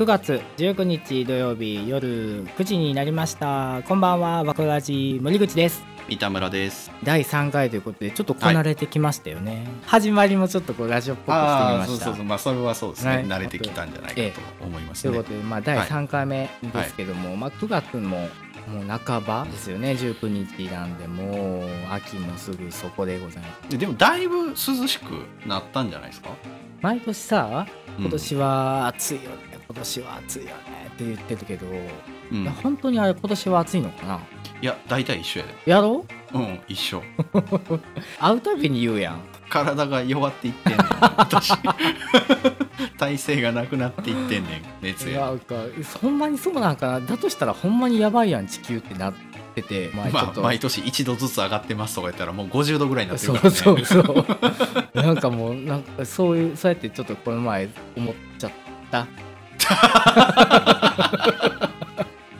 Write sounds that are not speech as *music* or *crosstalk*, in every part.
9月19日土曜日夜9時になりました。こんばんはわくラジ森口です。三田村です。第3回ということでちょっとこなれてきましたよね、始まりもちょっとこうラジオっぽくしてみました。そうそうそう、まあそれはそうですね。はい。慣れてきたんじゃないかと思いますね。ということで、まあ、第3回目ですけども、まあ、9月ももう半ばですよね。19日なんでもう秋もすぐそこでございます。ででもだいぶ涼しくなったんじゃないですか？毎年さうん。今年は暑いよね、今年は暑いよねって言ってるけど、うんいや本当にあれ今年は暑いのかな？いや大体一緒やで。やろ？ううん一緒。*laughs* 会うたびに言うやん体が弱っていってんねん。私体勢がなくなっていってんねん熱や。なんかほんまにそうなんかな？だとしたらほんまにやばいやん地球ってなっててまあ毎年1度ずつ上がってますとか言ったらもう50度ぐらいになってそうるからね。そうそう *laughs* なんかもうなんかそういうそうやってちょっとこの前思っちゃった *laughs*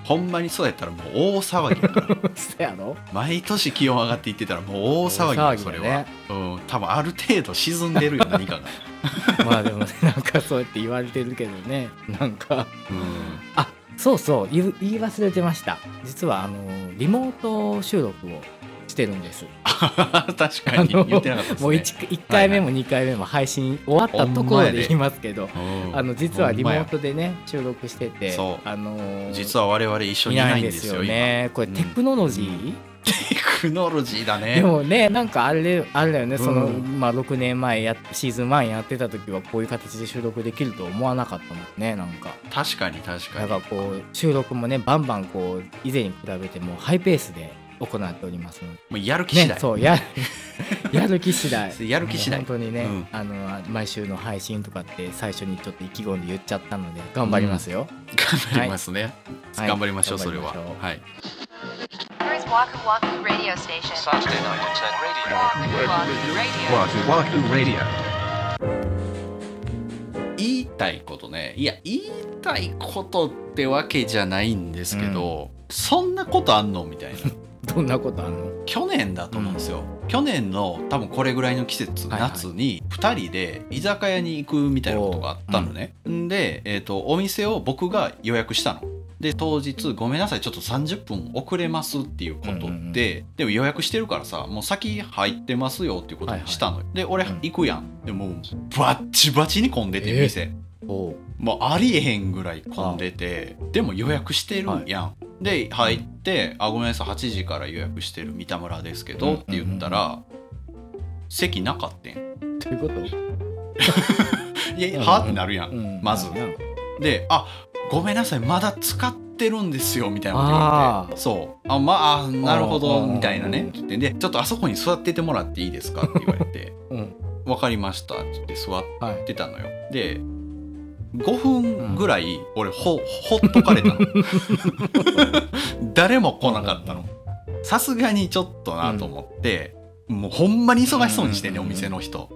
ほんまにそうやったらもう大騒ぎやから。*laughs* そやろ？毎年気温上がっていってたらもう大騒ぎ大騒よそれは。うん。多分ある程度沈んでるよ何かが。*laughs* まあでもねなんかそうやって言われてるけどね。なんか。うん。あそうそう。言う言い忘れてました。実はあのリモート収録をしてるんです。*laughs* 確かに。言ってなかったですね。もう 1, 1回目も2回目も配信終わったところで言いますけど、うん。あの実はリモートでね収録しててそう。あのー実は我々一緒にいないんですよねこれうん。テクノロジー、今テクノロジーだね。でもねなんかあれあれだよね、そのうんまあ6年前やシーズン1やってた時はこういう形で収録できると思わなかったもんねなんか。確かに確かに。だからこう収録もねバンバンこう以前に比べてもハイペースで行っておりますので。もうやる気次第、ねそうや *laughs* やる気次第。やる気次第。本当にね、うん。あの毎週の配信とかって最初にちょっと意気込んで言っちゃったので頑張りますよ、頑張りますね、はい。頑張りましょうそれは。はい。Here's Waku Waku Radio Station. Saturday night at 10 radio. Waku Wahoo Wahoo Radio. 言いたいことね。いや言いたいことってわけじゃないんですけど、そんなことあんの？みたいなどんなことあんの？去年だと思うんですよ、去年の多分これぐらいの季節、はいはい。夏に2人で居酒屋に行くみたいなことがあったのね、ん、で、えー、とお店を僕が予約したの。で当日ごめんなさいちょっと30分遅れますっていうことで、うんうんうん。でも予約してるからさもう先入ってますよっていうことにしたのよ、で俺うん。行くやん。でもうバッチバチに混んでてえー。店、おう。もうありえへんぐらい混んでてでも予約してるやん、で入って「あごめんなさい8時から予約してる三田村ですけど」うん。って言ったら、席なかったん。どういうこと？*laughs* いやはってなるやん、うん。まず。うん。で「あごめんなさいまだ使ってるんですよ」みたいなこと言われて。そう「あまああなるほど」うんみたいなねって言ってで「ちょっとあそこに座っててもらっていいですか?」って言われて。うん「分かりました」って言って座っはいてたのよ。で5分ぐらい俺ほほっとかれたの。誰も来なかったの。さすがにちょっとなと思って、もうほんまに忙しそうにしてね、うんお店の人。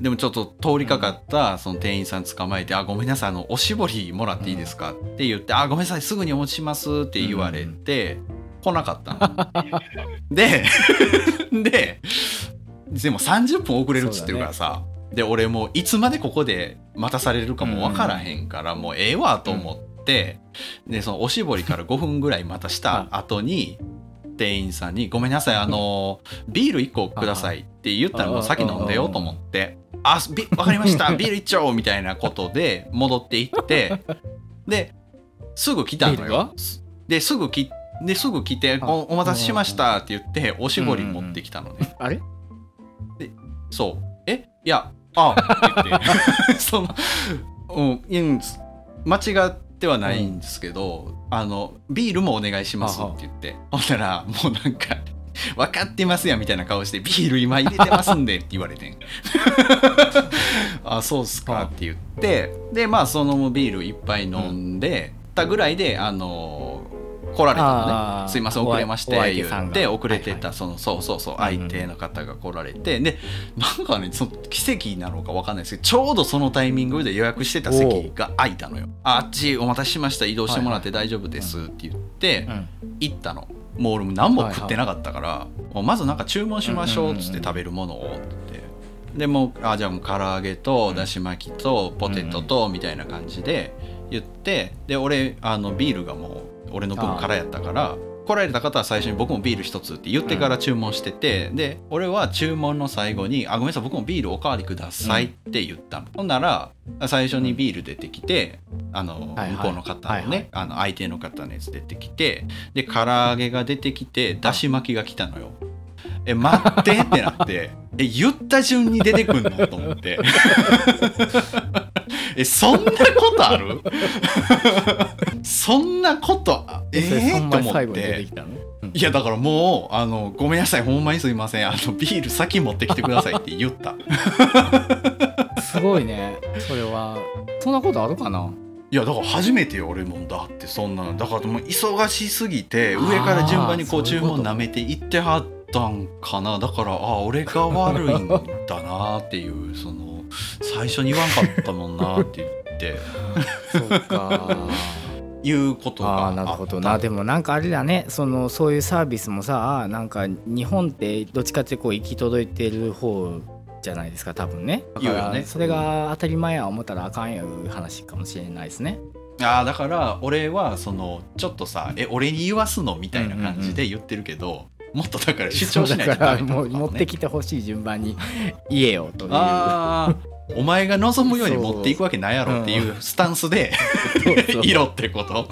でもちょっと通りかかったその店員さん捕まえて「あごめんなさいあのおしぼりもらっていいですか?」って言って「あごめんなさいすぐにお持ちします」って言われて、来なかったの。でででも30分遅れるっつってるからさ、で俺もういつまでここで待たされるかも分からへんから、もうええわと思って、でそのおしぼりから5分ぐらい待たした後に店員さんに「ごめんなさいあのビール1個ください」って言ったらもう先飲んでよと思って「あビ分かりました *laughs* ビール一丁」みたいなことで戻っていってですぐ来たのよ。ですぐ来ですぐ来てあお「お待たせしました」って言っておしぼり持ってきたのね。あれ？そう。え？いや、あって言って。*laughs* その、うん、間違ってはないんですけど、あの、ビールもお願いしますって言って。ほんなら、もうなんか、分かってますやんみたいな顔して、ビール今入れてますんでって言われてん。あ、そうっすかって言って、で、まあ、そのビール一杯飲んで、たぐらいで、あの、来られたのね。すいません、遅れまして言って、遅れてた、その、そうそうそう、相手の方が来られて、で、なんかねその奇跡なのか分かんないですけどちょうどそのタイミングで予約してた席が空いたのよ。ああっちお待たせしました移動してもらって大丈夫ですって言って、うん行ったの。もう俺も何も食ってなかったから、もうまずなんか注文しましょうっつって食べるものをって。でもうあじゃあもう唐揚げとだし巻きとポテトとみたいな感じで言ってで俺あのビールがもう俺の分からやったから来られた方は最初に僕もビール一つって言ってから注文してて、で俺は注文の最後に「あごめんなさい僕もビールおかわりください」って言ったの、ほんなら最初にビール出てきてあの、はいはい。向こうの方のね、はいはい。あの相手の方のやつ出てきてで唐揚げが出てきてだし巻きが来たのよ。え待ってってなってえ言った順に出てくんのと思って。*laughs* えそんなことある？そんなことあええと思っていやだからもうあのごめんなさいほんまにすいません。あのビール先持ってきてくださいって言った。*laughs* すごいね。それは。そんなことあるかな？いやだから初めてよ俺も。だってそんなだからもう忙しすぎて上から順番にこう注文舐めていってはったんかな。だからあ俺が悪いんだなっていう *laughs* その最初に言わんかったもんなって言って。そうかいうことがああなるほど。なでもなんかあれだね。そのそういうサービスもさなんか日本ってどっちかってこう行き届いてる方じゃないですか多分ね。だから言うよね。それが当たり前や思ったらあかんいう話かもしれないですね。あーだから俺はそのちょっとさ「え俺に言わすの?」みたいな感じで言ってるけど、もっとだから主張しないとダメなのかもね持ってきてほしい順番に言えよというお前が望むように持っていくわけないやろっていうスタンスでそうそう。いろってこと。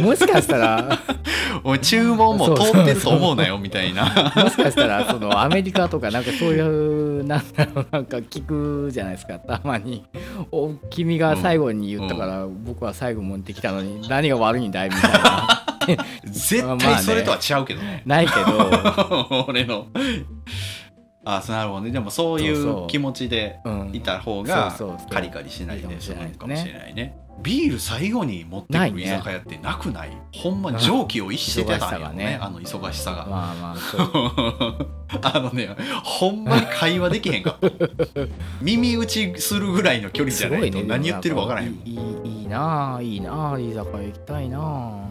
もしかしたら。*laughs* お前注文も通ってると思うなよみたいな。もしかしたらそのアメリカとかなんかそういうなんだろうなんか聞くじゃないですか。たまに「お君が最後に言ったから、僕は最後持ってきたのに何が悪いんだい?」みたいな。*laughs* 絶対それとは違うけどね。*laughs* ないけど、俺のあそうなるほどね。でもそういそう気持ちでうん。いた方がカリカリしないで済むかもしれないね。ビール最後に持ってくる居酒屋ってなくない？ほんまうん常軌を逸してたん忙しさよねがね。あの忙しさが、まあまあ *laughs* あのねほんまに会話できへんか *laughs* 耳打ちするぐらいの距離じゃないとね。何言ってるか分からへんもん。いいいいいいなあいいなあ居酒屋行きたいなあ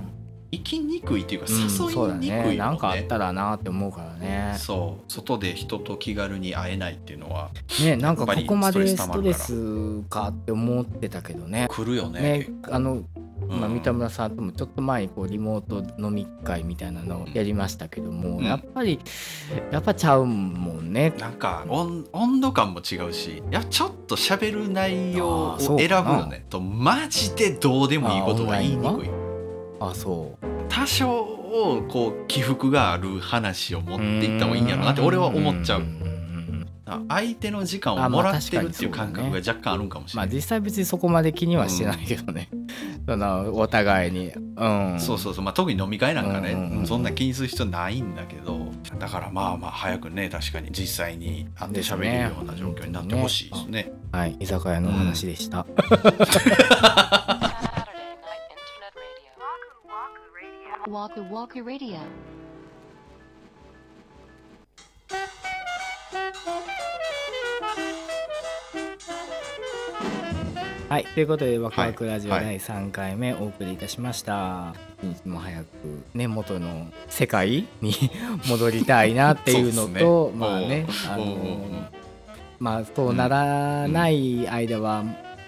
行きにくいっていうか誘いにくいよね,、ね。なんかあったらなって思うからね。そう。外で人と気軽に会えないっていうのはねなんかここまでストレスかって思ってたけどね。来るよね。ねあのうん。まあ、三田村さんともちょっと前にこうリモート飲み会みたいなのをやりましたけども、うん。やっぱりやっぱちゃうもんね。なんか温温度感も違うしいやちょっと喋る内容を選ぶよね。とマジでどうでもいいことは言いにくいあそう。多少をこう起伏がある話を持っていった方がいいんやろなって俺は思っちゃう。うん。んんん相手の時間あまあをもらってるっていう感覚が若干あるんかもしれない、まあ実際別にそこまで気にはしてないけどね、そのお互いに、うん、そうそうそう、まあ、特に飲み会なんかね、うんうんうん。そんな気にする必要ないんだけど。だからまあまあ早くね確かに実際に会って喋れるような状況になってほしいですね。はい。居酒屋のお話でした、Night Internet Waku Waku Radio. はいということで「ワクワクラジオ」はい。第3回目お送りいたしました、一日も早く。ね元の世界に *laughs* 戻りたいなっていうのそうっすとね。まあねあのまあそうならない間は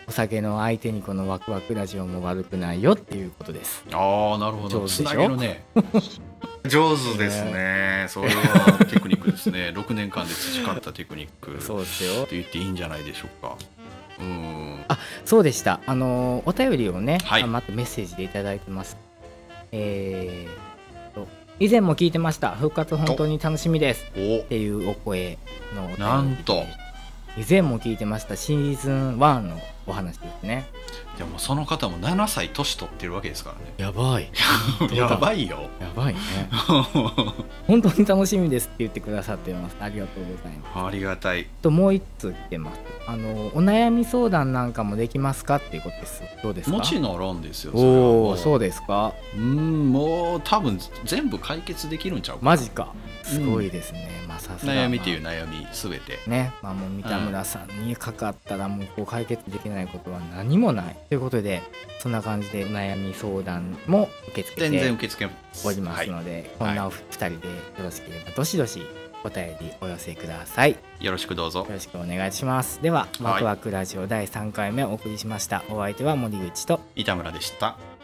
お酒の相手にこのワクワクラジオも悪くないよっていうことです。ああなるほど。上手でしょ？ね。*laughs* 上手ですね。それはテクニックですね。*laughs* 6年間で培ったテクニックそうですよ。って言っていいんじゃないでしょうか。うん。そうでした。あのお便りをね、はい。あまたメッセージでいただいてます。えーと以前も聞いてました。復活本当に楽しみです。お。っていうお声のお便りで。なんと以前も聞いてましたシーズン1のお話ですね。でもその方も7歳年取ってるわけですからねやばい。*laughs* やばいよやばいね。*laughs* 本当に楽しみですって言ってくださってます。ありがとうございます。ありがたいともう一通来てます。あのお悩み相談なんかもできますかっていうことです。どうですか？もちろんですよおお、そうでですか？うんもう多分全部解決できるんちゃうマジか。すごいですね。まあさすが。悩みっていう悩みすべて。ね、まあもう三田村さんにかかったらもうこう解決できないことは何もない。ということでそんな感じで悩み相談も受け付け全然て受け付けおりますので、こんなお二人でよろしければどしどしお便りお寄せください。よよろしくどうぞ。ろしくお願いします。でははい。ワクワクラジオ第3回目お送りしました。お相手は森口と板村でした